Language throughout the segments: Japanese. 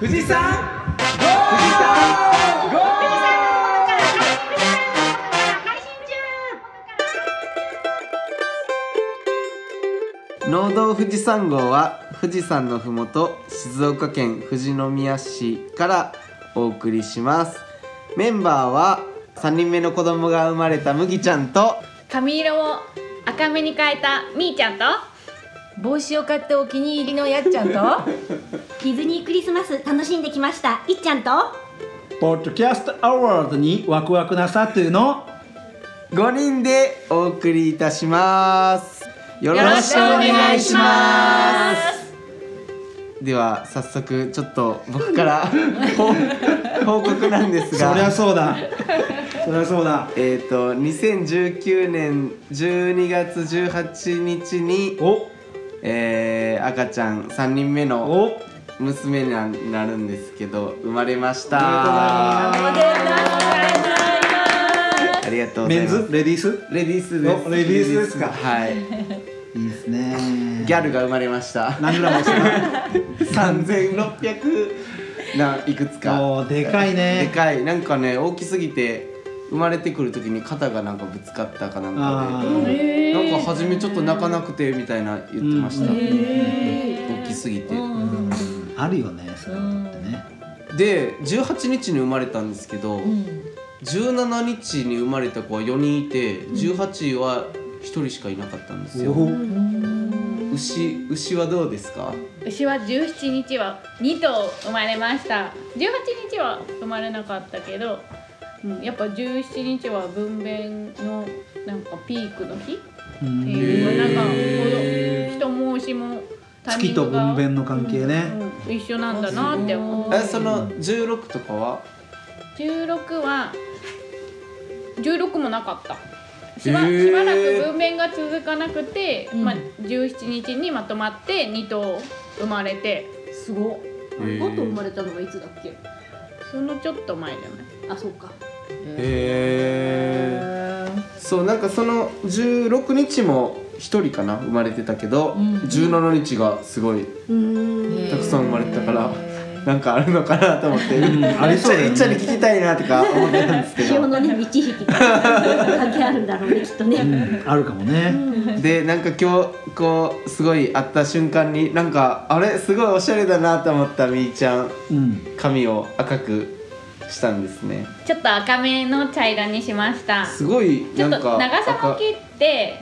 富士山農道富士山号は富士山のふもと静岡県富士宮市からお送りします。メンバーは3人目の子供が生まれた麦ちゃんと髪色を赤めに変えたみーちゃんと帽子を買ってお気に入りのやっちゃんと？ディズニークリスマス楽しんできました。いっちゃんと？ポッドキャストアワードにワクワクなさっていうの？5人でお送りいたします。よよろしくお願いします。では早速ちょっと僕から 報報告なんですが。そりゃそうだ。そりゃそうだ。えっ、と2019年12月18日に、おえー赤ちゃん3人目のお。娘になるんですけど生まれました。あありがとうございます。メンズ？レディース？レディースです。おレディースですか。はい。いいですね。ギャルが生まれました。何グラムですか3600ないくつか。おーでかいでねかい。なんかね大きすぎて生まれてくる時に肩がなんかぶつかったかなんあかでなんか初めちょっと泣かなくてみたいな言ってました、うん大きすぎて、あるよねそういうのってね。で18日に生まれたんですけど、17日に生まれた子は4人いて18は1人しかいなかったんですよ、お牛牛はどうですか？牛は17日は2頭生まれました。18日は生まれなかったけど、うん、やっぱ17日は分娩のなんかピークの日？っていうなんか人申しも月と分娩の関係ね。うん。一緒なんだなって思ってえその16とかは？16は16もなかった。しば,、しばらく分娩が続かなくて、うん。まあ、17日にまとまって2頭生まれて。すごっ。へー。5頭生まれたのがいつだっけ？そのちょっと前じゃないあそうかへえそうなんかその16日も1人かな生まれてたけど、17日がすごいうん。たくさん生まれてたからなんかあるのかなと思って、ん。ありそうだよね。いっちゃんに聞きたいなとか思ってたんですけど。潮のね満ち引きが関係あるんだろうねきっとね、うん。あるかもね。でなんか今日こうすごい会った瞬間になんかあれ？すごいおしゃれだなと思ったみーちゃん。うん。髪を赤くしたんですね。ちょっと赤めの茶色にしました。すごいちょっと長さも赤切って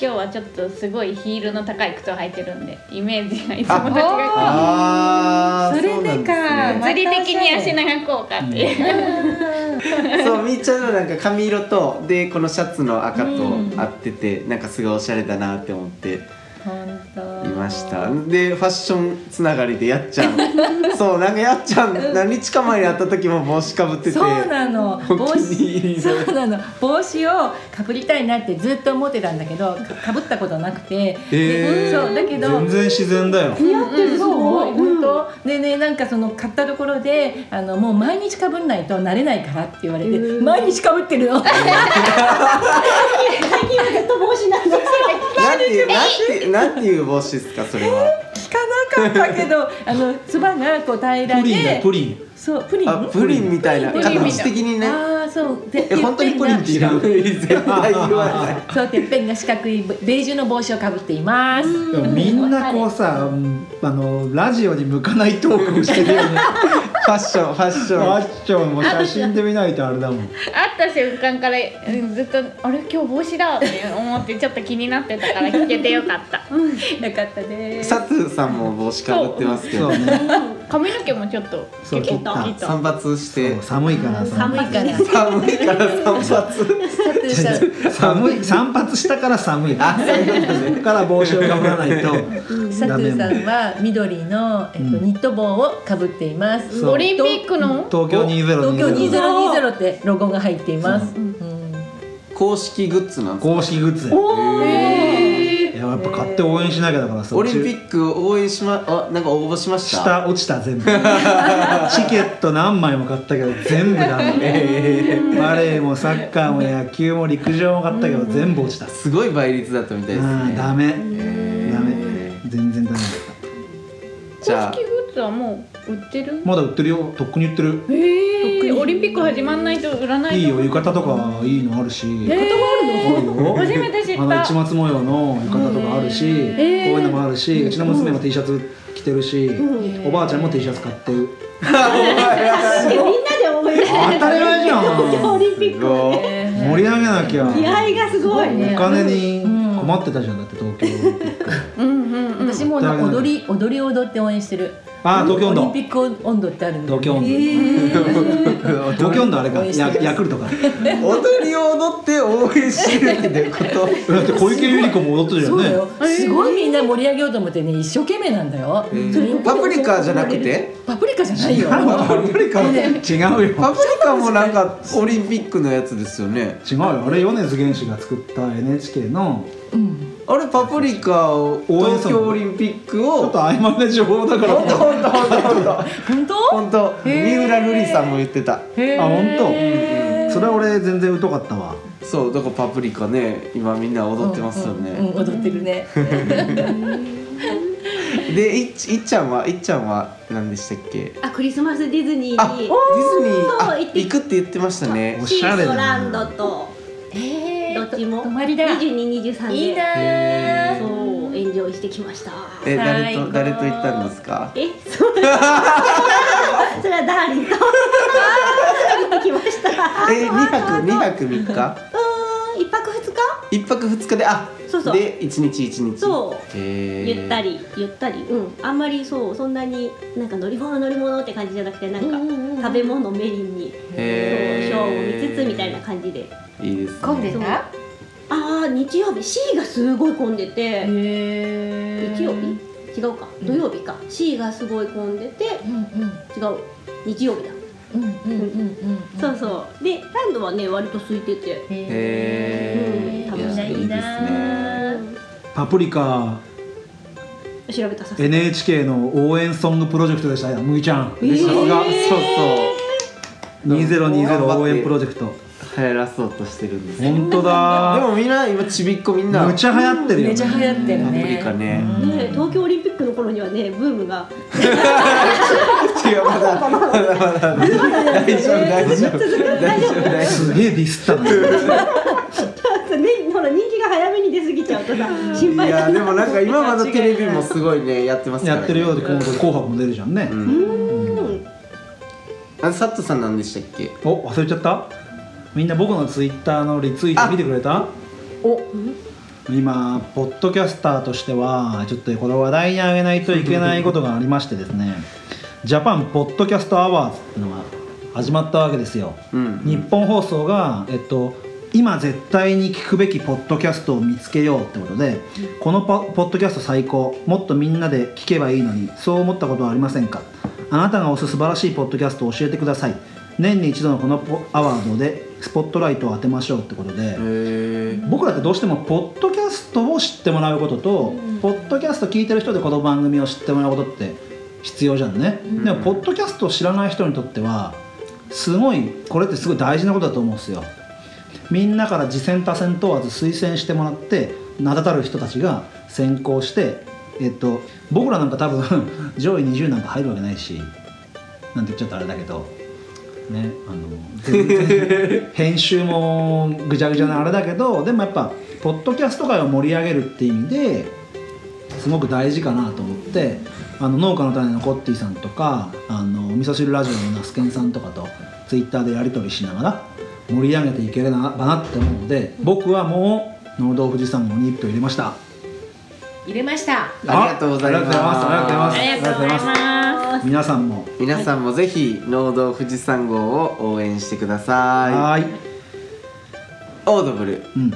今日はちょっとすごいヒールの高い靴を履いてるんでイメージがいつもと違う。あーそれでかうなんですね。物理的に足長効果っていう、そうみーちゃんのなんか髪色とでこのシャツの赤と合ってて、なんかすごいおしゃれだなって思っていました。でファッションつながりでやっちゃん。そうなんかやっちゃん何日か前に会った時も帽子かぶってて。そうなの。お帽子でそうなの。帽子をかぶりたいなってずっと思ってたんだけどかかぶったことなくて、へー。でそうだけど。全然自然だよ。似合ってるそう本当。でねなんかその買ったところであのもう毎日かぶんないと慣れないからって言われて毎日かぶってるの。最近はずっと帽子なんですなんていうなんて なんていう帽子ですかそれは？聞かなかったけど あのつばがこう平らプリンだよでプリン。そうプリン？あプリンみたいな形的にね。ああそう。でえ本当にプリンって言う？絶対言わない。そうてっぺんが四角いベージュの帽子をかぶっています。みんなこうさうんあのラジオに向かないトークをしてるよねファッションファッシファョンッションも写真で見ないとあれだもん。会った瞬間からうんずっと「あれ？今日帽子だ」って思ってちょっと気になってたから聞けてよかった。よかったですサトゥさんも帽子かぶってますけどそう。ね髪の毛もちょっとそう切った切った。散髪して。寒いからさ寒いから寒いから。散髪。寒い散髪したから寒い。あそういうことね。だから帽子をかぶらないとサトダメ。ゥさんは緑の、えっとうん。ニット帽をかぶっています。オリンピックの？東京2020東京2020ってロゴが入っています。うん。公式グッズなんですか公式グッズいややっぱ買って応援しなきゃだからさオリンピック応援しまあなんか応募しました？下落ちた全部。チケット何枚も買ったけど全部ダメ。バレーもサッカーも野球も陸上も買ったけど全部落ちた。すごい倍率だったみたいですね。うんダメ。ダメ。全然ダメ。だっじゃあ。公式グッツはもう売ってる？まだ売ってるよ。とっくに売ってる。ええオリンピック始まんないと売らないと。いいよ。浴衣とかいいのあるし。えー。あるよ初めて知った。あの市松模様の浴衣とかあるし、ー。こういうのもあるし、うちの娘も T シャツ着てるし、おばあちゃんも T シャツ買ってる。みんなで応援当たり前じゃん。オリンピック盛り上げなきゃ。気合がすごいね。お金に困ってたじゃんだって東京オリンピック。うんうんうん。私も踊り踊り踊って応援してるあー東京温度オリンピック温度ってあるんだよ東京温度、東京温度あれか。ヤヤクルトかだ踊りを踊って応援してるってこと。って小池百合子も踊ってたじゃんねすごいみんな盛り上げようと思ってね一生懸命なんだよ。パプリカじゃなくて？パプリカじゃないよ。パプリカ違うよ。パプリカもなんかオリンピックのやつですよね。違うよ。あれ米津玄師が作った NHK のあれパプリカを東京オリンピックちょっをと曖昧な情報だから。本当本当本当。本当？本当。本当三浦瑠麗さんも言ってた。あ本当？それは俺全然疎かったわ。そうだからパプリカね今みんな踊ってますようんねうん踊ってるね。でいっいっちゃんはいっちゃんは何でしたっけ？あクリスマスディズニーあディズニー。行って行くって言ってましたね。おシーしゃれだな。ソランドと。えどっちも。泊まりだ。2223で。いいなそうエンジョイしてきました。え誰と誰と行ったんですか？えそう。それはダーリンと行ってきました。え二泊二泊三日？うーん一泊二日？一泊二日であそうそう。で一日一日。そう。ゆったりゆったり。うん。あんまりそうそんなになんか乗り物乗り物って感じじゃなくてなんか食べ物メインに。そうショーを見つつみたいな感じで。いいですね。混んでた？ああ日曜日。C がすごい混んでて。へ日曜日？違うか。土曜日か。C がすごい混んでて。うんうん。違う。日曜日だ。うんうんうんうんそうそう。でランドはね割と空いてて。へー。うんいやいいないいですね。パプリカ。調べたさすが。NHK の応援ソングプロジェクトでしたよむぎちゃん。さすが。そうそう。2020応援プロジェクト流行らそうとしてるんです本当でだもみんな今ちびっこみんな。むちゃ流行ってるよめちゃ流行ってるパプリね。カねね東京オリンピックの頃にはねブームが。違うまだ。まだまだ大丈夫大丈夫大丈夫大丈夫。すげえディスったねねほら人気が早めに出過ぎちゃうとさ心配夫いやでもなんか今まだテレビもすごいねやってますからね。やってるようで今度紅白も出るじゃんね、うん。うん。あサットさんなんでしたっけ？お忘れちゃった？みんな僕のツイッターのリツイート見てくれた？お今ポッドキャスターとしてはちょっとこれ話題に上げないといけないことがありましてですね。ジャパンポッドキャストアワードっていうのが始まったわけですよ。うん。日本放送が、えっと、今絶対に聞くべきポッドキャストを見つけようってことで、このポポッドキャスト最高。もっとみんなで聞けばいいのにそう思ったことはありませんか？あなたが推す素晴らしいポッドキャストを教えてください。年に一度のこのポアワードでスポットライトを当てましょうってことで、僕らってどうしてもポッドキャストを知ってもらうことと、ポッドキャスト聞いてる人でこの番組を知ってもらうことって必要じゃんね、でもポッドキャストを知らない人にとってはすごいこれってすごい大事なことだと思うんですよ。みんなから次戦多戦問わず推薦してもらって名だたる人たちが先行してえっと僕らなんか多分 上位20なんか入るわけないしなんて言っちゃったらあれだけどねあの全然編集もぐちゃぐちゃなあれだけどでもやっぱポッドキャスト界を盛り上げるっていう意味ですごく大事かなと思ってあの農家の種のコッティさんとかあの味噌汁ラジオのナスケンさんとかとツイッターでやり取りしながら盛り上げていければなって思うので僕はもう農道富士山号に一票入れました。入れました。ありがとうございます。ありがとうございます。ありがとうございます皆さんも。皆さんもぜひ農道富士山号を応援してください。はーい。オードブルうん。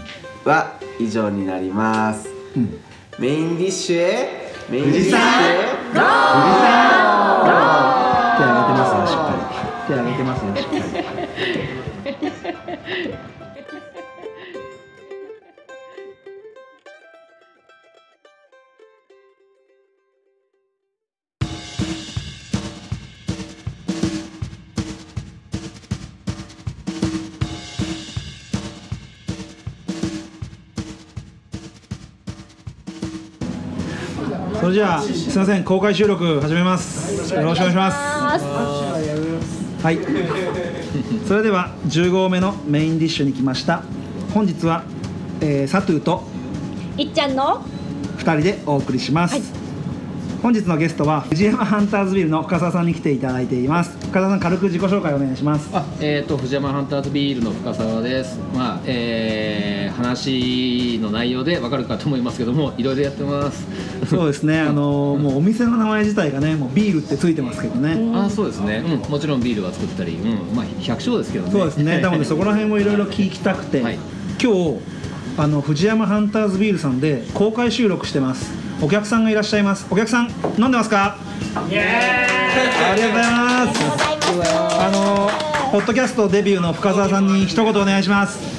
は以上になります。うん。メインディッシュへメインディッシュへ。手挙げてますよしっかり。手挙げてますよしっかりじゃあすいません公開収録始めます。よろしくお願いします。はい。それでは10合目のメインディッシュに来ました。本日は、えー、サトゥーといっちゃんの2人でお送りします、本日のゲストは藤山ハンターズビルの深澤さんに来ていただいています。深澤さん軽く自己紹介お願いします。あえー、と藤山ハンターズビールの深澤です、まあえー話の内容でわかるかと思いますけどもいろいろやってます。そうですね。あのーもうお店の名前自体がねもうビールってついてますけどね、あそうですね、うん、もちろんビールは作ったり、うん。まあ、百姓ですけどね。そうですね。多分ねそこら辺もいろいろ聞きたくて、はい。今日あの藤山ハンターズビールさんで公開収録してますお客さんがいらっしゃいます。お客さん飲んでますか？ありがとうございます。あのポッドキャストデビューの深澤さんに一言お願いします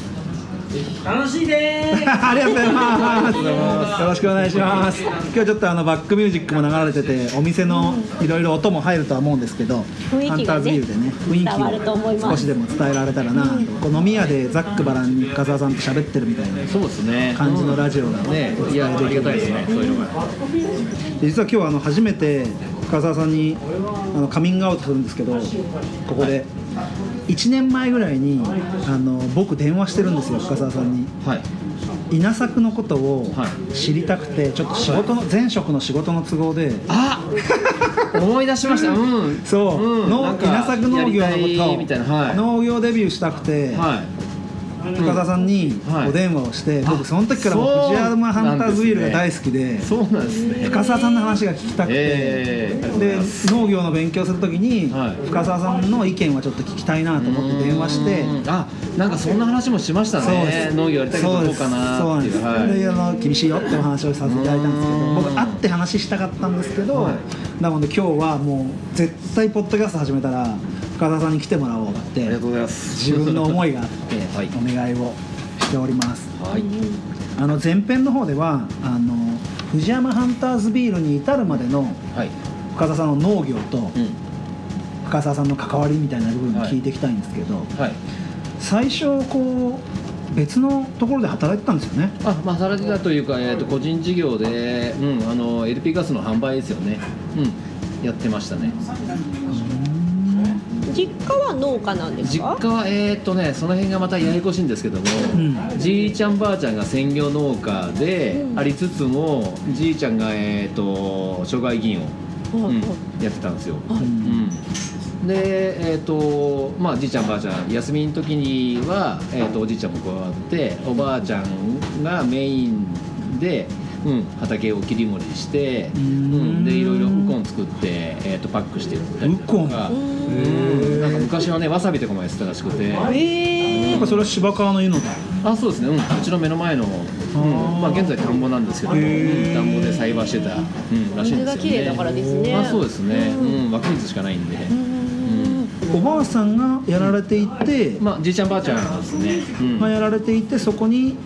楽しいで ありがとうございます。よろしくお願いします。今日ちょっとあのバックミュージックも流れててお店のいろいろ音も入るとは思うんですけど雰囲気がねハンターズビールでね雰囲伝わると思い気をます。少しでも伝えられたらなとこう飲み屋でざっくばらんに深澤さんと喋ってるみたいなそうですね。感じのラジオがねいやありがたいですねそういうのが。で実は今日あの初めて深澤さんにあのカミングアウトするんですけどここで1年前ぐらいにあの僕電話してるんですよ深澤さんに。はい。稲作のことをはい。知りたくてちょっと仕事の前職の仕事の都合で。あ 思い出しました。うん。そう、農うん稲作農業のこといみたいな。はい。農業デビューしたくて、はい深澤さんにはい。お電話をして、僕その時からもう藤山ハンターズビールが大好きでそうなんですね。深澤さんの話が聞きたくて、で農業の勉強するときに、はい。深澤さんの意見はちょっと聞きたいなと思って電話して。うんあなんかそんな話もしましたね。す。農業やりたいけどどうかなそうなんです、であの厳しいよってお話をさせていただいたんですけどうん。僕会って話したかったんですけど、はい。なので今日はもう絶対ポッドキャスト始めたら深澤さんに来てもらおうってありがとうございます。自分の思いがあって はい。お願いをしております。はい。あの前編の方ではあの藤山ハンターズビールに至るまでのはい。深澤さんの農業とうん。深澤さんの関わりみたいな部分を聞いていきたいんですけど、はい。最初こう別のところで働いてたんですよね。あまあ働いてたというか、えー、と個人事業で、うん、あの LP ガスの販売ですよね、うん、やってましたね実家は農家なんです実か家はえっ、とねその辺がまたややこしいんですけども、うん。じいちゃんばあちゃんが専業農家でうん。ありつつも、じいちゃんが、えー、と障害議員を、うんやってたんですよ、うん。でえっ、とまあじいちゃんばあちゃん休みの時には、えー、とおじいちゃんも加わっておばあちゃんがメインで、うん、畑を切り盛りして、ううん。ん、でいろいろウコン作って、えー、とパックして売ったりとか。ウコン？うん。なんか昔はねわさびとかもやってたらしくて。えやっぱそれは芝川の湯のだ。あそうですね、うん、うちの目の前の、うんまあ、現在田んぼなんですけど田んぼで栽培してた、うん、らしいんですよね。水が綺麗だからですね。あそうですね、ううん。ん湧き水しかないんで、おばあさんがやられていて、まあじいちゃんばあちゃんですね、うん。まあ、やられていてそこに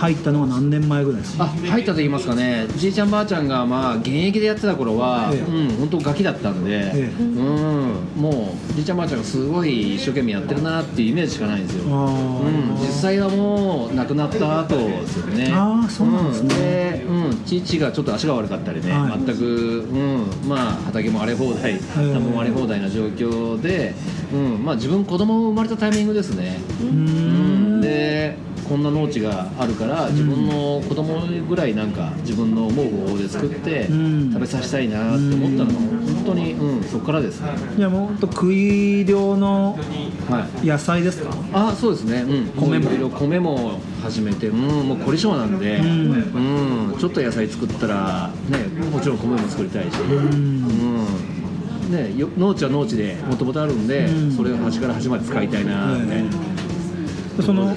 入ったのは何年前ぐらいですか？あ入ったと言いますかね。じいちゃんばあちゃんがまあ現役でやってた頃は、ええ。うん本当ガキだったんで、ええ。うんもうじいちゃんばあちゃんがすごい一生懸命やってるなっていうイメージしかないんですよ。あうん、実際はもう亡くなった後ですよね。あーそうなんですね。で、うん、父がちょっと足が悪かったりね、はい。全く、うん、まあ畑も荒れ放題ー田んぼも荒れ放題な状況で、うんまあ、自分子供生まれたタイミングですね、うんでこんな農地があるから自分の子供ぐらいなんか自分の思う方法で作ってうん。食べさせたいなって思ったのが本当に、うん、そこからですね。いやもうほんと食い量のはい。野菜ですか？あそうですね、うん、米も。米も始めて、うん、もう凝り性なんで、ううんちょっと野菜作ったら、ね、もちろん米も作りたいし、うん。ね、よ農地は農地でもともとあるんで、うん。それを端から端まで使いたいなみたい。な、でその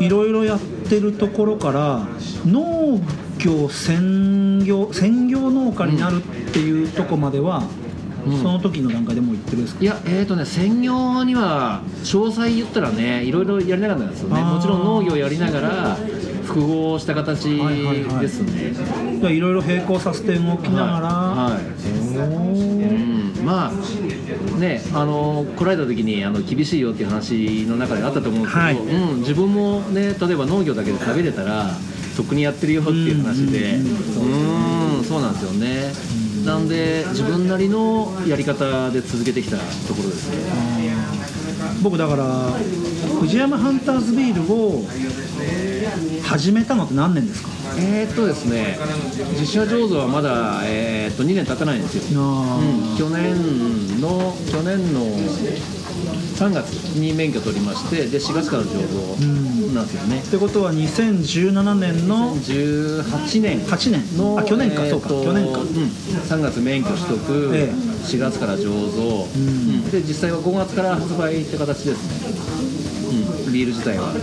いろいろやってるところから農業専業専業農家になるっていうとこまでは、うん。その時の段階でもう言ってるんですか？いやえーとね専業には詳細言ったらねいろいろやりながらなんですよね。もちろん農業やりながら複合した形ですね、いろいろ並行させて動きながら、はいはい。うんまあねあの来られた時にあの厳しいよっていう話の中であったと思うんですけど、はい。うん、自分もね例えば農業だけで食べれたらとっくにやってるよっていう話でうん。うんそうなんですよね。なんで自分なりのやり方で続けてきたところですね。僕だから藤山ハンターズビールを始めたのって何年ですか？えー、っとですね実写醸造はまだ、えー、っと2年経たないんですよ、あうん、去年の去年の3月に免許取りましてで4月から醸造なんですよね、ってことは2017年の18年8年のあ去年か、えーそうか。と去年か。うん、3月免許取得、ええ。4月から醸造、うん。で実際は5月から発売って形ですね、うん、ビール自体は。で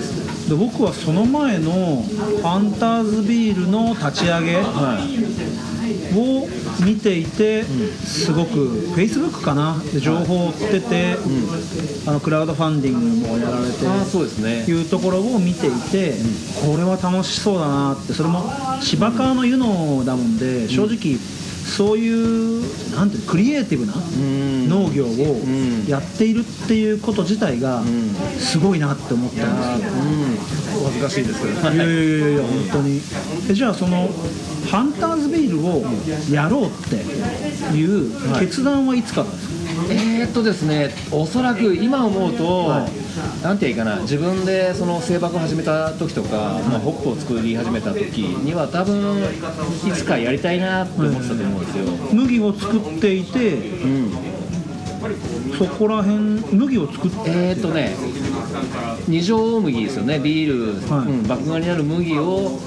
僕はその前のハンターズビールの立ち上げはいを見ていて、すごくフェイスブックかな？で情報を追ってて、あのクラウドファンディングもやられてああそうですね。いうところを見ていて、これは楽しそうだなって。それも芝川の湯のだもんで正直そういうなんていうのクリエイティブなうん。農業をんやっているっていうこと自体がん。すごいなって思ったんですよ。うん。お恥ずかしいですけどいやいやいやいや本当に。えじゃあそのハンターズビールをやろうっていう決断はいつからですか、えーっとですねおそらく今思うと、なんていうかな自分でその製箔を始めた時とか、まあ、ホップを作り始めた時には多分いつかやりたいなって思ってたと思うんですよ、麦を作っていてうん、そこら辺麦を作って。えーっとね二条大麦ですよねビール、はい。うん、麦芽になる麦を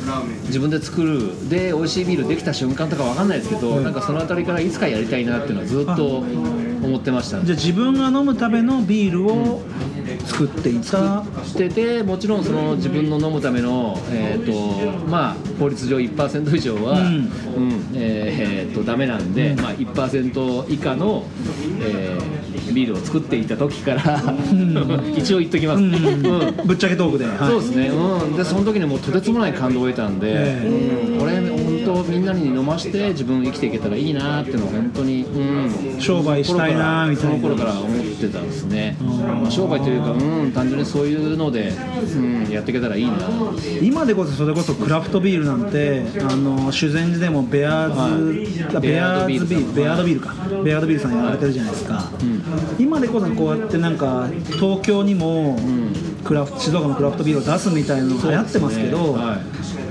自分で作る。で美味しいビールできた瞬間とかわかんないですけど、はい。なんかその辺りからいつかやりたいなっていうのはずっと思ってましたじゃあ自分が飲むためのビールを作っていた、しててもちろんその自分の飲むための、えーとまあ、法律上1%以上は、ううんんえーえーとダメなんで、まあ、1%以下の、えービールを作っていた時から、一応言っときます、うん。うん。ぶっちゃけトークで、はい。そうですね、うん、でその時にもうとてつもない感動を得たんで、えうみんなに飲まして自分生きていけたらいいなっていうのを本当に、うん、商売したいなみたいな。その頃から思ってたんですね、まあ、商売というか、うん、単純にそういうので、うん、やっていけたらいいな。今でこそそれこそクラフトビールなんてあの修善寺でもベアーズ、あベアーズビールベアードビールか。ベアードビールさんやられてるじゃないですか、今でこそこうやってなんか東京にもクラフト静岡のクラフトビールを出すみたいなのが流行ってますけど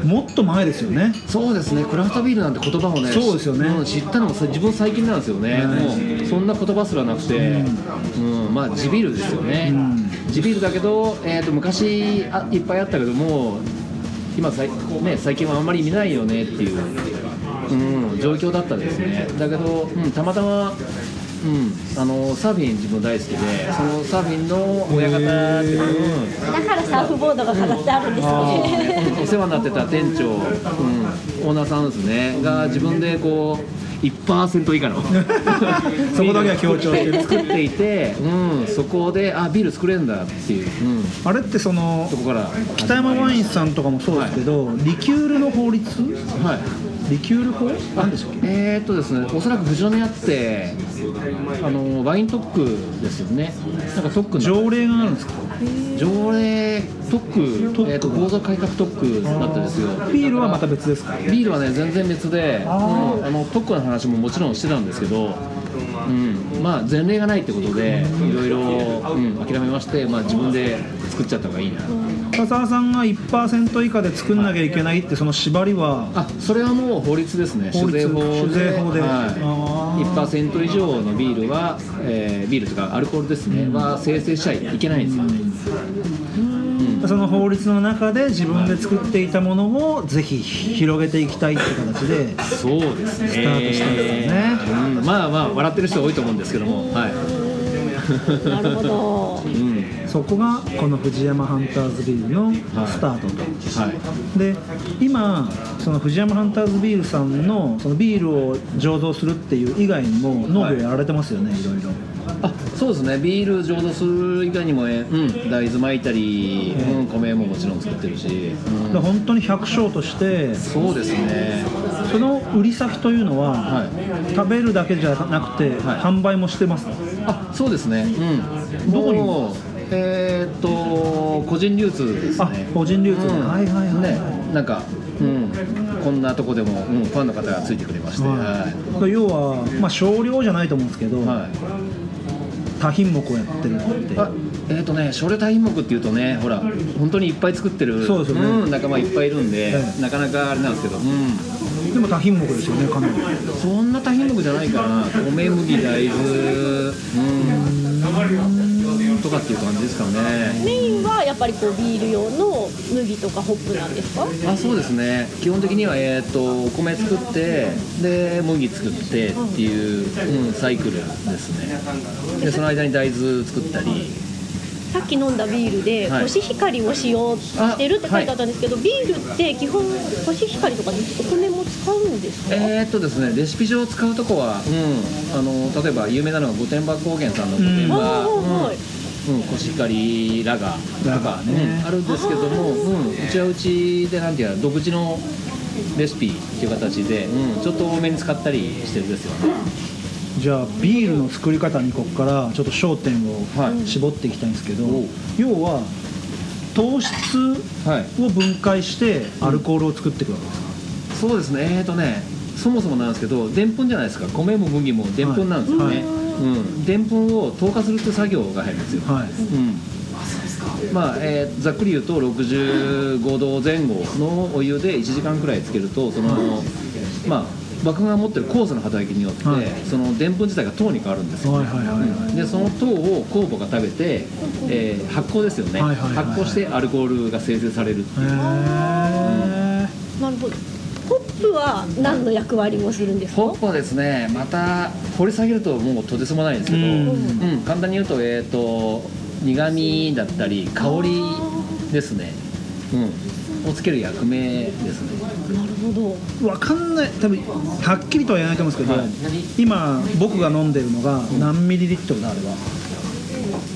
もっと前ですよね。そうですね。クラフトビールなんて言葉をねそうですよね。ん知ったのもさ自分最近なんですよね、もうそんな言葉すらなくて、うん。まあ地ビールですよね、地ビールだけど、えー、と昔あいっぱいあったけども今さい、ね、最近はあんまり見ないよねっていう、うん、状況だったですね。だけど、うん、たまたまうん、あのサーフィン自分大好きでそのサーフィンの親方っていう、うんだからサーフボードが飾ってあるんですね。お世話になってた店長、うん、オーナーさんですね。が自分でこう1%以下の。そこだけは強調してる作っていて、うん、そこであビール作れるんだっていう、うん、あれってそのそこから北山ワインさんとかもそうですけど、リキュールの法律はいリキュール法？なんでしょうえー、っとですねおそらく富士宮ってあのワイン特区ですよね。なんか特区の。条例があるんですか？条例特区特区。えーっと構造改革特区だったんですよ。ビールはまた別ですか？ビールはね全然別で、うんあの特区の話ももちろんしてたんですけど、うん、まあ前例がないってことでいろいろ、うん、諦めまして、まあ、自分で作っちゃった方がいいな、深澤さんが1%以下で作んなきゃいけないってその縛りはあそれはもう法律ですね。法律。酒税法で酒税法で。あはい、ー。1%以上のビールは、えービールとかアルコールですね、は生成しちゃいけないんですよ、その法律の中で自分で作っていたものをぜひ広げていきたいって形でそうですね。スタートしたんですよね。うん。まあまあ笑ってる人多いと思うんですけども。はい、なるほど。うん。そこがこの藤山ハンターズビールのスタートと、はい。で今その藤山ハンターズビールさんのそのビールを醸造するっていう以外にも農業やられてますよね、い、ろいろあそうですね。ビール醸造する以外にも、えうん、大豆巻いたり、うん、米ももちろん作ってるし、うん。で本当に百姓としてそうですね。その売り先というのは、は食べるだけじゃなくて、はい。販売もしてますあそうですね。うん。どこに？えーっと個人流通ですあね個人流通、うん。はいはいはい、ねなんか、うん、こんなとこでも、うん、ファンの方がついてくれまして、はい。要は、まあ、少量じゃないと思うんですけど、はい多品目をやってるって。あえっ、とね少量多品目っていうとねほら本当にいっぱい作ってるそうですよね。ん、仲間いっぱいいるんで、ええ。なかなかあれなんですけど、うん、でも多品目ですよねかなり。そんな多品目じゃないかな。米麦大豆。うんとかっていう感じですかね。メインはやっぱりこうビール用の麦とかホップなんですか？あそうですね。基本的には、えー、とお米作ってで麦作ってっていう、うん、サイクルですね。でその間に大豆作ったり。さっき飲んだビールではい。コシヒカリを使用してるって書いてあったんですけど、ビールって基本コシヒカリとかにお米も使うんですか、えー、っとですねレシピ上使うとこは、うん、あの例えば有名なのが御殿場高原さんの御殿あ場、うん、コシヒカリラガーとラかガーね。うんあるんですけども、うん、うちはうちでなんていうか独自のレシピっていう形で、うん、ちょっと多めに使ったりしてるんですよね。じゃあビールの作り方にここからちょっと焦点をはい。絞っていきたいんですけど、おう。要は糖質はい。を分解してアルコールを作っていくわけですか、そうですね。えー、とねそもそもなんですけどでんぷんじゃないですか。米も麦もでんぷんなんですよね、はい。うんでんぷんを糖化するって作業が入るんですよ、はい。うん。まあえーざっくり言うと65度前後のお湯で1時間くらいつけるとその、まあ麦芽が持ってる酵素の働きによって、はい。そのでんぷん自体が糖に変わるんですよ、はいはいはいはい。でその糖を酵母が食べて、えー発酵ですよね、はいはいはいはい。発酵してアルコールが生成されるっていう。へー。なるほど。ホップは何の役割をするんですか？ホップはですね。また掘り下げるともうとてつもないんですけど、ううん。ん簡単に言うと,、えー、と苦味だったり香りですね、うん、をつける役目ですね。なるほど。わかんない。多分はっきりとは言えないと思うんですけど、はい。今僕が飲んでるのが何ミリリットルだあれは。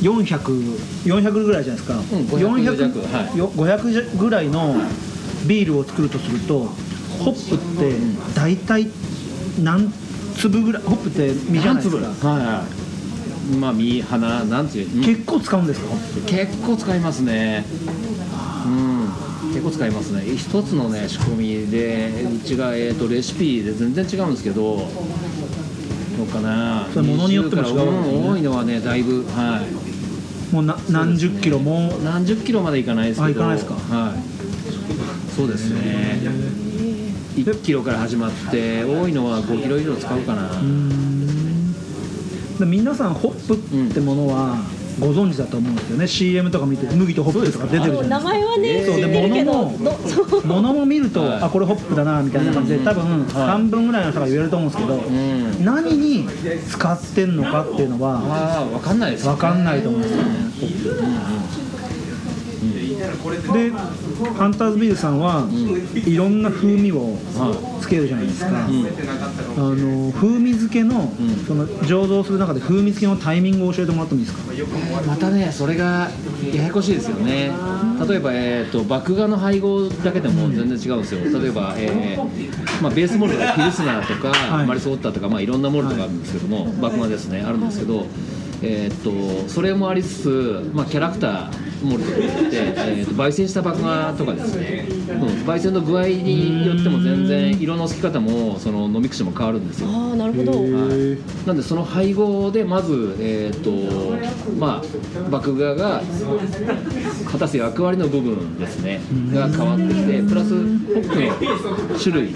400400ぐらいじゃないですか、ん500弱はい。よ500ぐらいのビールを作るとするとホップって大体何粒ぐらいホップって実じゃないですか？はいはい。まあ実花なんていう、うん。結構使うんですか？結構使いますね。うん。結構使いますね。一つのね仕込みでうちが、えー、とレシピで全然違うんですけどどうかな。それ物によっても違うね。ん多いのはねだいぶはい。もうな何十キロも？何十キロまでいかないですけど。あいかないですか？はい。そうですね1キロから始まって多いのは5キロ以上使うかな、で皆さんホップってものはご存知だと思うんですよね。CM とか見て麦とホップとか出てるじゃ名ないですか。前はね。そうで知ってるけど物も物も見ると、はい。あこれホップだなみたいな感じで多分半分ぐらいの人が言えると思うんですけど、ん。何に使ってんのかっていうのはああ分かんないですよ分かんないと思うんですよ。ね。でハンターズビールさんはいろんな風味をつけるじゃないですか、あの風味付けの,、その醸造する中で風味付けのタイミングを教えてもらってもいいですか？またねそれがややこしいですよね。例えば、えー、と麦芽の配合だけでも全然違うんですよ。例えば、えーまあ、ベースモルトがピルスナーとか、はい。マリソッタとか、まあ、いろんなモルトがあるんですけども、麦芽ですねあるんですけど、えー、とそれもありつつ、まあ、キャラクターモルトって言って、えー、と焙煎した麦芽とかですね、うん、焙煎の具合によっても全然色のつき方もその飲み口も変わるんですよ。ああなるほど。なんでその配合でまず、えーとまあ、麦芽が果たす役割の部分ですね。が変わってきてプラスホップの種類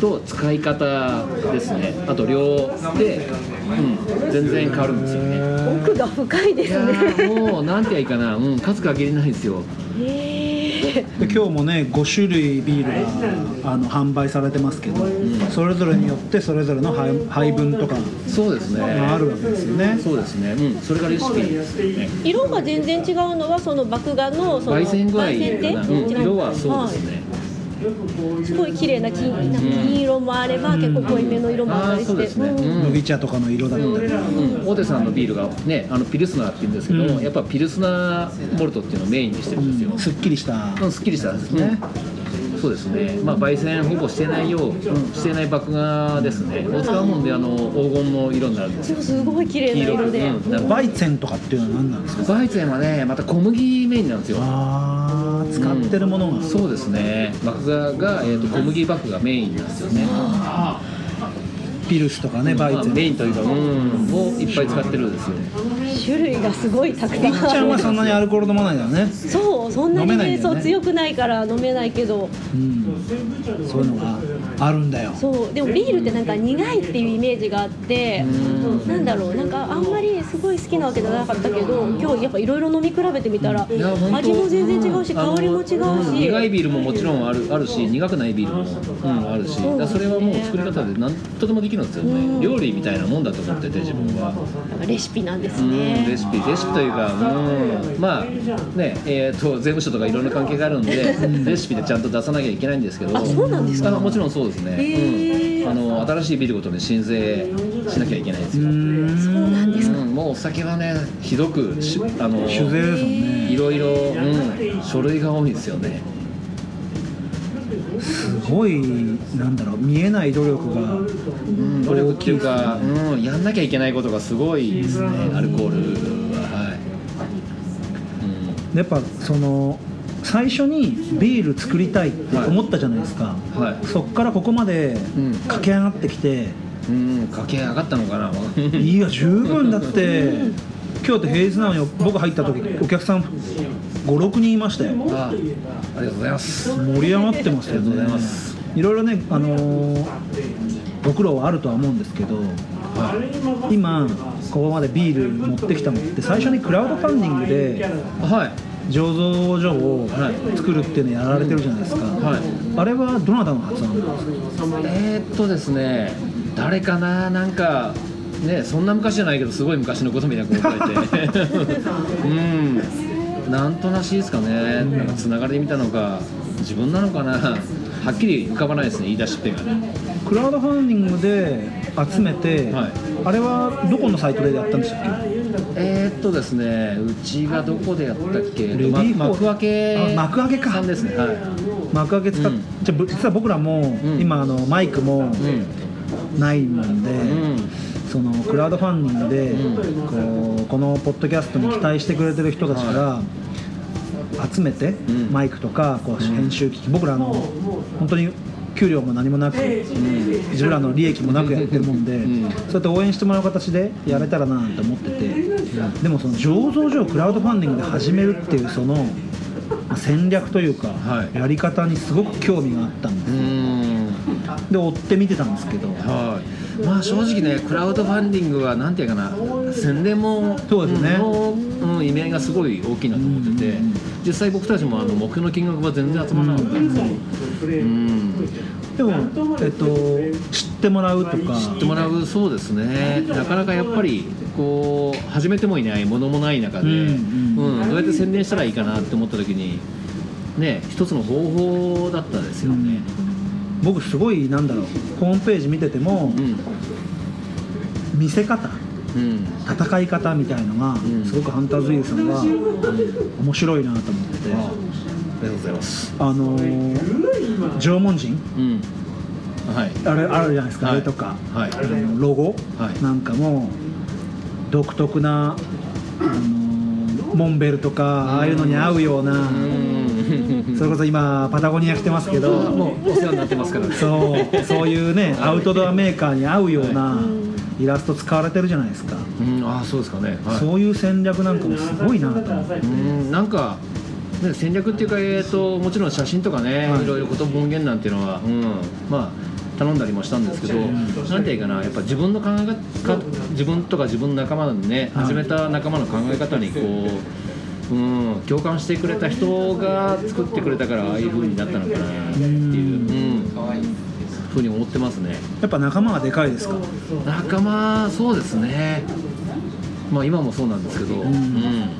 と使い方ですね。あと量で、うん、全然変わるんですよね。奥が深いですね。ーもうなんて言えばいいかな、うん、数限りないんですよ。へえで今日もね5種類ビールがあの販売されてますけど、それぞれによってそれぞれの配配分とかそうですね。があるわけですよね。そうですね。うん、それがレシピですね。色が全然違うのはその麦芽のその焙煎具合うん、色はそうですね。すごい綺麗な金色もあれば、結構濃いめの色もあったりして、うですね。うん。うん。麦茶とかの色だったり、うん、大手さんのビールがねあのピルスナーって言うんですけど、うん。やっぱピルスナーモルトっていうのをメインにしてるんですよ、すっきりした、うん、すっきりしたんですね、そうですね。まあ焙煎ほぼしてないよう、してない麦芽ですね。を使うもんであの黄金の色になるんですよ。すごい綺麗な色で、うんなるバイツェンとかっていうのは何なんですか？バイツェンはねまた小麦メインなんですよ。あー使ってるものが、そうですね。麦芽が、えー、と小麦麦がメインなんですよねピルスとかねバイまあメインというかうんをいっぱい使ってるんですよ種類がすごいたくさんちゃんはそんなにアルコール飲まないんだよね。そうそんなにね。そう強くないから飲めないけど。うん。そういうのがあるんだよ。そうでもビールってなんか苦いっていうイメージがあってなんだろうなんかあんまりすごい好きなわけじゃなかったけど今日やっぱいろいろ飲み比べてみたら味も全然違うし香りも違うし。ん苦いビールももちろんあるあるし苦くないビールも、うん、あるしそれはもう作り方で何とでもできるんですよね。料理みたいなもんだと思ってて自分は。なんかレシピなんですうんねレシピレシピというか、うん、まあねえー、と税務署とかいろんな関係があるんでレシピでちゃんと出さなきゃいけないんですけど。あそうなんですか？あもちろんそうですね、うん、あの新しいビールごとに申請しなきゃいけないんですよ、そうなんですか。うん、もうお酒はねひどくしあの酒税ですもんね。いろいろ、うん、書類が多いですよね。すごいなんだろう見えない努力がうん。努力っていうか、うん、やんなきゃいけないことがすごいですね。アルコールははい、やっぱその最初にビール作りたいって思ったじゃないですか、うん、はい。そっからここまでうん。駆け上がってきて、うん。駆け上がったのかな。いや十分だって。今日って平日なのに僕入った時お客さん56人いましたよ。あありがとうございます。盛り上がってますよね。ありがとうございます。いろいろねあのーご苦労はあるとは思うんですけど今ここまでビール持ってきたのって最初にクラウドファンディングではい醸造所をはい作るっていうのやられてるじゃないですか、はい。あれはどなたの発案なんですか？えー、っとですね誰かな？なんかねそんな昔じゃないけどすごい昔のことみたいなこと書いて。うん。なんとなしいですかね。なんかつながりで見たのか自分なのかな。はっきり浮かばないですね言い出しっぺが。ねクラウドファンディングで集めて、はい。あれはどこのサイトでやったんでしたっけ？えー、っとですねうちがどこでやったっけ？レディー幕開けあ幕開けか。さんですね。はい。幕開け使っ、うん。じ実は僕らも、うん。今あのマイクもうん。ないもんで、うん。そのクラウドファンディングで、うん。こうこのポッドキャストに期待してくれてる人たちから集めて、ん。マイクとかこう編集機器僕らあの本当に給料も何もなく、自分らの利益もなくやってるもんで、ん。そうやって応援してもらう形でやれたらななんて思ってて、でもその醸造所をクラウドファンディングで始めるっていうそのまあ戦略というか、はい。やり方にすごく興味があったんですうよん。で追って見てたんですけど、はい、まあ正直ねクラウドファンディングはなんていうかな宣伝もそうですね。の、うん、意味合いがすごい大きいなと思ってて実際僕たちもあの目標の金額は全然集まらなかったんですでも、えっと、知ってもらうとか。知ってもらうそうですね。なかなかやっぱりこう始めてもいないものもない中で、ううんん。うんどうやって宣伝したらいいかなって思った時にね一つの方法だったですよね、僕すごいなんだろうホームページ見ててもうん。見せ方うん。戦い方みたいのがん。すごくハンターズ・イーさんが面白いなと思ってて。あありがとうございます。あのー縄文人？うん。はい。あれあるじゃないですか、はい。あれとか、はい。あのロゴ？はい。なんかも独特な、あのーモンベルとかああいうのに合うようなうん それこそ今パタゴニア着てますけどもうお世話になってますからね。そうそういうねアウトドアメーカーに合うようなイラスト使われてるじゃないですか、うんああそうですかね。はい。そういう戦略なんかもすごいなと思って。うんなんかね戦略っていうか、えー、ともちろん写真とかね、はい。い、ろいろ言葉音源なんていうのは、うん、まあ頼んだりもしたんですけど、なんていうかなやっぱ自分の考えか自分とか自分の仲間のね、はい。始めた仲間の考え方にこう、うん、共感してくれた人が作ってくれたからああいう風になったのかなっていう、うん、ふうに思ってますね。やっぱ仲間はでかいですか？仲間そうですね。まあ今もそうなんですけど、うん。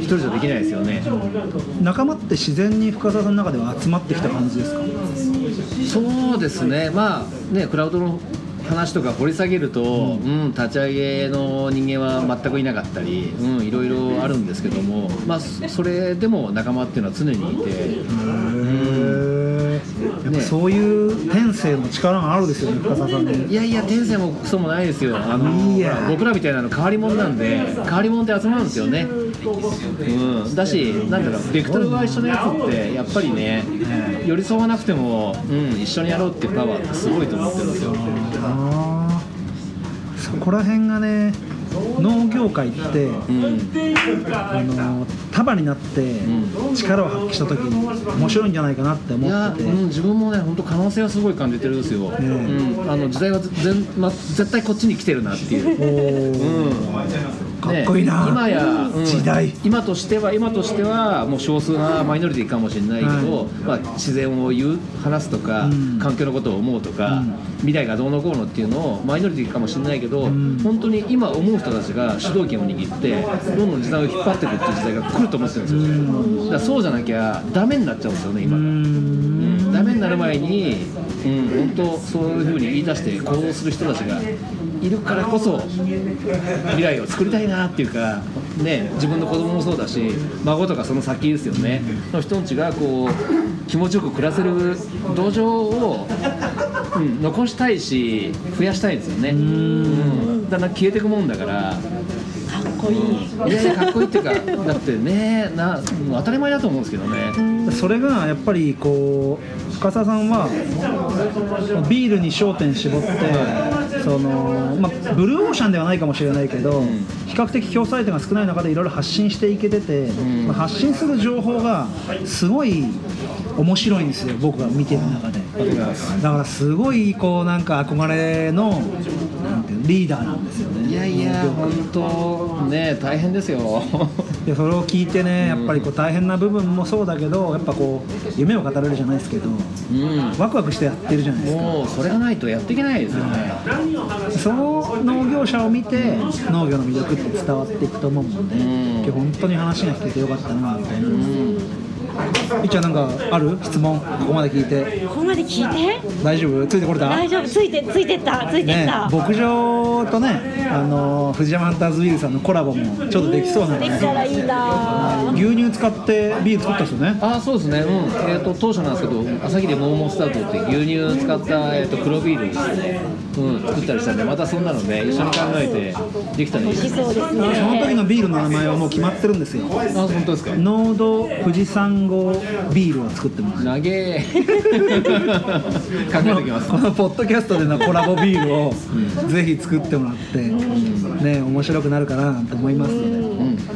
一人じゃできないですよね。仲間って自然に深澤さんの中では集まってきた感じですか？そうですね。まあねクラウドの話とか掘り下げると、うん。立ち上げの人間は全くいなかったり、うん、いろいろあるんですけども、まあ、そそれでも仲間っていうのは常にいて、へねそういう天性の力があるですよね深澤さん。にいやいや天性もクソもないですよ。あのいや。僕らみたいなの変わり者なんで変わり者って集まるんですよね。うん。だしなんだろうベクトルが一緒のやつってやっぱりね寄り添わなくても、うん、一緒にやろうっていうパワーってすごいと思ってるんですよ。そこら辺がね農業界ってうん。あの束になって力を発揮した時に面白いんじゃないかなって思ってて、うん、自分もね本当可能性はすごい感じてるんですよ、んうん、あの時代は全、ま、絶対こっちに来てるなっていうおーうんかっこいいな。ね今や、うん時代。今としては今としてはもう少数なマイノリティかもしれないけど、はまあ、自然を言う話すとか、うん。環境のことを思うとか、うん。未来がどうのこうのっていうのをマイノリティかもしれないけど、ん。本当に今思う人たちが主導権を握ってどんどん時代を引っ張っていくっていう時代が来ると思ってるんですよ、だからそうじゃなきゃダメになっちゃうんですよね今。うーん。ダメになる前に、うん、本当そういうふうに言い出して行動する人たちがいるからこそ未来を作りたいなっていうか、ね、自分の子供もそうだし孫とかその先ですよね。の人たちがこう気持ちよく暮らせる土壌を、うん、残したいし増やしたいんですよね。うん、だんだん消えていくもんだから。かっこいい。いやいやかっこいいっていうかだってねな当たり前だと思うんですけどね。それがやっぱりこう深澤さんはビールに焦点絞ってその、まあ、ブルーオーシャンではないかもしれないけど、ん。比較的競争相手が少ない中でいろいろ発信していけてて、ん。まあ発信する情報がすごい面白いんですよ僕が見てる中で。だからすごいこうなんか憧れのなんていうのリーダーなんですよね。いやいや本当ね大変ですよでそれを聞いてねやっぱりこう大変な部分もそうだけどやっぱこう夢を語れるじゃないですけどうん。ワクワクしてやってるじゃないですか。もうそれがないとやっていけないですよね。その農業者を見て農業の魅力って伝わっていくと思うので、ん。今日本当に話が聞けてよかったなみたいな、いっちゃんなんかある？質問？ここまで聞いて。ここまで聞いて？大丈夫？ついてこれた？大丈夫。ついてついてった。ついてっねた、牧場とねあの藤山ハンターズビールさんのコラボもちょっとできそうなのでできたらいいな。牛乳使ってビール作った人ね。あそうですね。うん。えっ、と当初なんですけど朝霧モーモースタートって牛乳を使った、えー、と黒ビールうん、作ったりしたんでまたそんなので一緒に考えてできたらいい。ですそうですその時ねのビールの名前はもう決まってるんですよ。あ本当ですか？濃度富士山号ビールを作ってます。長え。考えておきます。このポッドキャストでのコラボビールをぜひ作ってもらって、ね面白くなるかなと思いますので、うん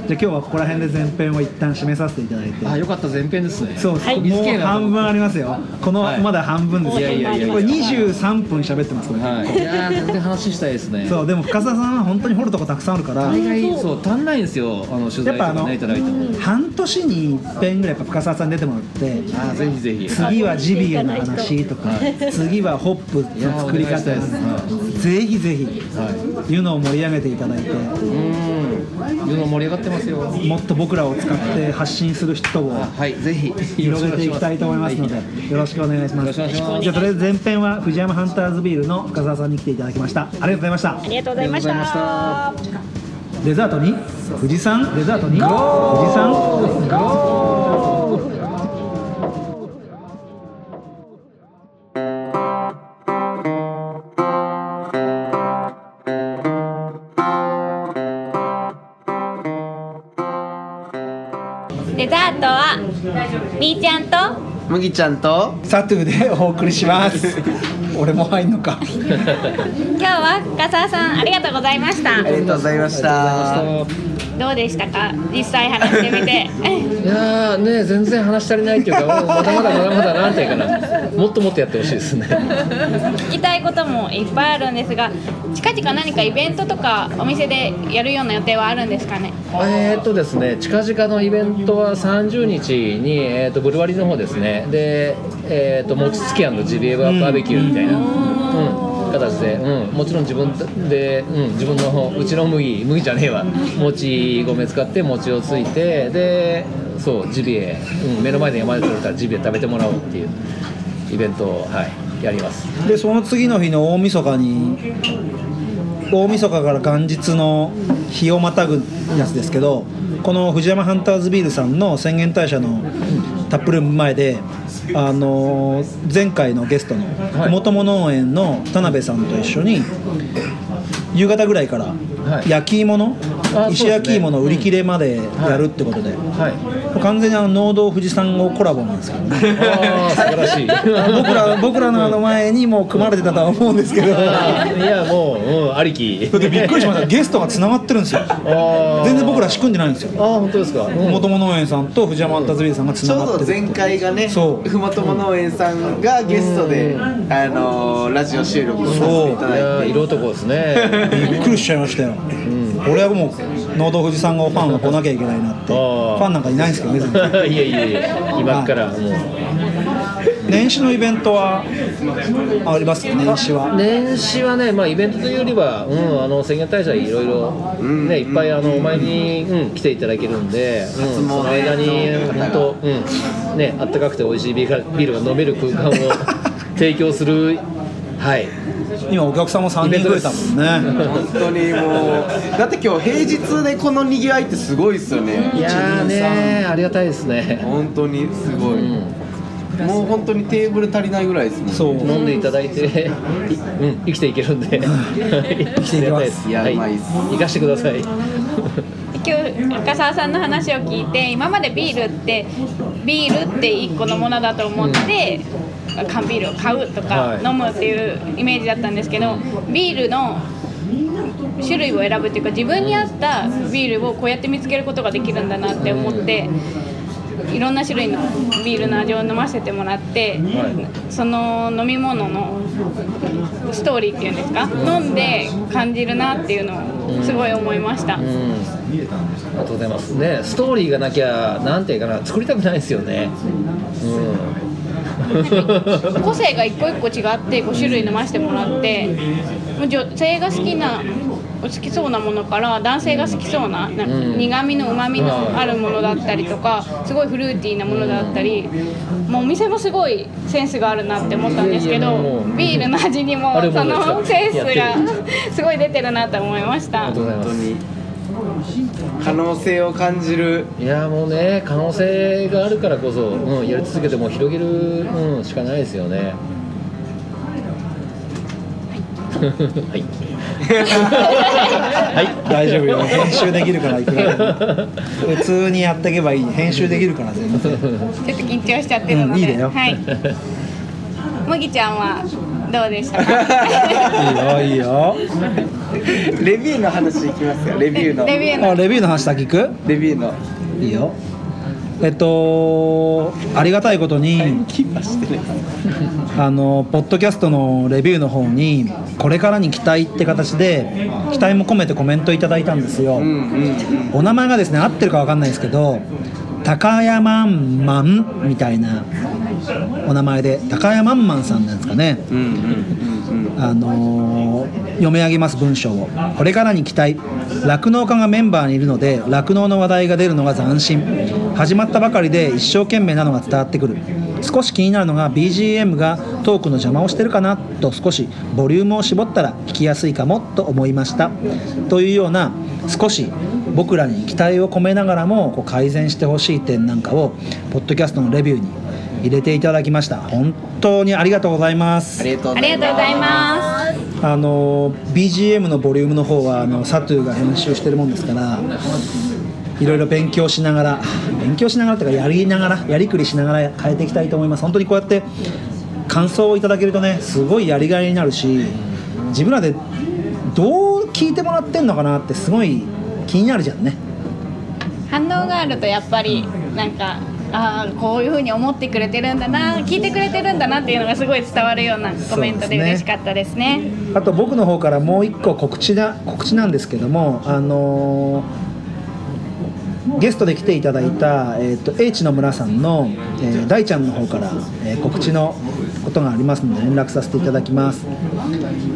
じゃあ今日はここら辺で前編を一旦締めさせていただいて。あよかった前編ですね。そう、はい。もう半分ありますよ。この、はいまだ半分ですよ。いやい。やいやいやこれ23分喋ってますこれ、はい。いやー全然話したいですね。そうでも深澤さんは本当に掘るとこたくさんあるから。大概そう足んないんですよ。あの取材とかやっぱあのねいただいても半年に一遍ぐらいやっぱ深澤さんに出てもらってあーぜひぜひ。次はジビエの話とか次はホップの作り方です。ぜひぜひはい。いうのを盛り上げていただいて。うん。世の盛り上がってますよもっと僕らを使って発信する人をあはいぜひ。広げていきたいと思いますのでよろしくお願いします。じゃあとりあえず前編は藤山ハンターズビールの深澤さんに来ていただきました。ありがとうございました。ありがとうございました。デザートに？富士山デザートに？富士山みーちゃんと？麦ちゃんと？サトゥでお送りします。俺も入んのか。今日は深澤さんありがとうございました。ありがとうございましたどうでしたか？実際話してみて。いやーね全然話し足りないっていうかまだまだまだまだなんていうかな。もっともっとやってほしいですね。聞きたいこともいっぱいあるんですが近々何かイベントとかお店でやるような予定はあるんですかね？えーっとですね近々のイベントは30日に、えーっとブルワリーの方ですね。でえーっと餅つきジビエバーベキューみたいな、うん形で、うん、もちろん自分で、うん、自分の方うちの麦麦じゃねえわ。餅米使って餅をついてでそうジビエ、うん、目の前で山で取れたジビエ食べてもらおうっていうイベントを、はい、やります。でその次の日の大晦日に大晦日から元日の日をまたぐやつですけどこの藤山ハンターズビールさんの宣言大社のタップルーム前であのー前回のゲストのはい。麓も農園の田辺さんと一緒に夕方ぐらいからはい。焼き芋のあ石焼き芋の売り切れまでやるってことで、はい完全にあの農道富士山号コラボなんですけどね。ああ素晴らしい。僕ら僕らのあの前にもう組まれてたとは思うんですけど。だいやもう、うん、ありき。ってびっくりしました。ゲストがつながってるんですよ。全然僕ら仕組んでないんですよ。ああ本当ですか、うん。元も農園さんと藤山アンタズビーさんがつちょうながってるど前回がねそう。ふもとも農園さんがゲストで、あのーラジオ収録をさせていただいて。ー色男ですね。びっくりしちゃいましたよ、俺はもう農道富士山号ファンが来なきゃいけないなってファンなんかいないんですけど別に。いやいやいや今からもう。年始のイベントはあります年始は。年始はね、まあ、イベントというよりは、うん、あの宣言大社いろいろ、ね、いっぱいあのお参りに、うん、来ていただけるんで、うん、その間に本当、うんね、あったかくて美味しいビールがビールが飲める空間を提供する、はい、今お客さんも3人増えたもんね。本当にもうだって今日平日でこのにぎわいってすごいっすよね。いやーねありがたいですね、本当にすごい、もう本当にテーブル足りないぐらいですもんそう飲んでいただいて、いうん、生きていけるんで、生きていきます。いやうまいっす。生かしてください。今日赤澤さんの話を聞いて今までビールってビールって1個のものだと思って、缶ビールを買うとか、はい飲むっていうイメージだったんですけどビールの種類を選ぶっていうか自分に合ったビールをこうやって見つけることができるんだなって思って。いろんな種類のビールの味を飲ませてもらって、その飲み物のストーリーっていうんですか、飲んで感じるなっていうのをすごい思いました。うん、ありがとうございます。ね、ストーリーがなきゃ、なんていうかな、作りたくないですよね。うん。個性が一個一個違って5種類飲ませてもらって女性が好きな好きそうなものから男性が好きそうな苦味のうまみのあるものだったりとかすごいフルーティーなものだったりもうお店もすごいセンスがあるなって思ったんですけどビールの味にもそのセンスが すごい出てるなと思いました可能性を感じる。いやもうね可能性があるからこそ、うん、やり続けてもう広げる、うん、しかないですよね。はい。はい。大丈夫よ。編集できるからいくらでも。普通にやっていけばいい。編集できるから全然。ちょっと緊張しちゃってるので、うんいいだよ。はい。麦ちゃんはどうでしたか？いいよいいよレビューの話いきますよレビューの。レビューの。あレビューの話先行く？レビューの。いいよ。えっとありがたいことにあのポッドキャストのレビューの方にこれからに期待って形で期待も込めてコメントいただいたんですよ、うんうん。お名前がですね合ってるかわかんないですけど高山んまんみたいなお名前で高山んまんさんなんですかね。うんうんうんうん。あのー読み上げます文章を。これからに期待。酪農家がメンバーにいるので酪農の話題が出るのが斬新。始まったばかりで一生懸命なのが伝わってくる。少し気になるのが BGM がトークの邪魔をしてるかなと少しボリュームを絞ったら聞きやすいかもと思いました。というような少し僕らに期待を込めながらもこう改善してほしい点なんかをポッドキャストのレビューに入れていただきました。本当にありがとうございます。ありがとうございます。あの BGM のボリュームの方はあのサトゥーが編集してるもんですからいろいろ勉強しながら勉強しながらというかやりながらやりくりしながら変えていきたいと思います。本当にこうやって感想をいただけるとねすごいやりがいになるし自分らでどう聞いてもらってんのかなってすごい気になるじゃんね。反応があるとやっぱりなんかああこういうふうに思ってくれてるんだな聞いてくれてるんだなっていうのがすごい伝わるようなコメントで嬉しかったですね。あと僕の方からもう一個告知だ告知なんですけどもあのーゲストで来ていただいた、えー、と H の村さんの、えー大ちゃんの方から、えー告知のことがありますので連絡させていただきます。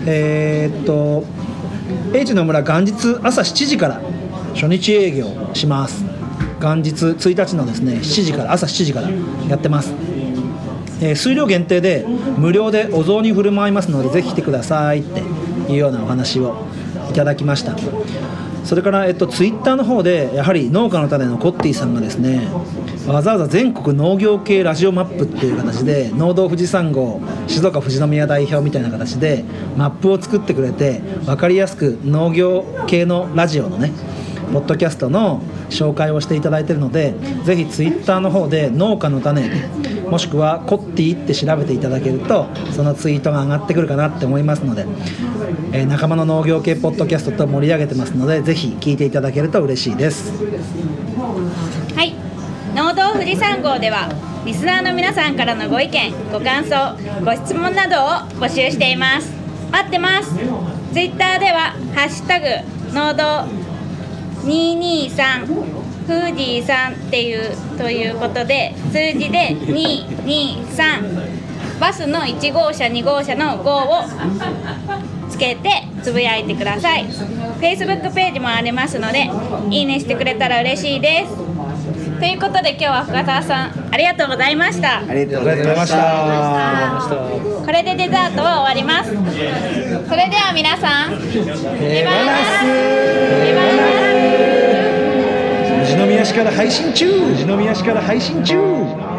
えーっと H の村元日朝7時から初日営業します元日1日のですね7時から朝7時からやってます。えー数量限定で無料でお雑煮振る舞いますのでぜひ来てくださいっていうようなお話をいただきました。それから、えっと、ツイッターの方でやはり農家の種のコッティさんがですねわざわざ全国農業系ラジオマップっていう形で農道富士山号静岡富士宮代表みたいな形でマップを作ってくれて分かりやすく農業系のラジオのねポッドキャストの紹介をしていただいているのでぜひツイッターの方で農家の種もしくはコッティって調べていただけるとそのツイートが上がってくるかなって思いますので、えー仲間の農業系ポッドキャストと盛り上げてますのでぜひ聞いていただけると嬉しいです。はい。農道富士山号ではリスナーの皆さんからのご意見ご感想ご質問などを募集しています。待ってます。ツイッターでは「ハッシュタグ農道223富士山」っていうということで数字で223バスの1号車2号車の5をつけてつぶやいてください。Facebook ページもありますのでいいねしてくれたら嬉しいです。ということで今日は深澤さんありがとうございました。ありがとうございました。これでデザートは終わります。それでは皆さん手放す富士宮市から配信中。富士宮市から配信中。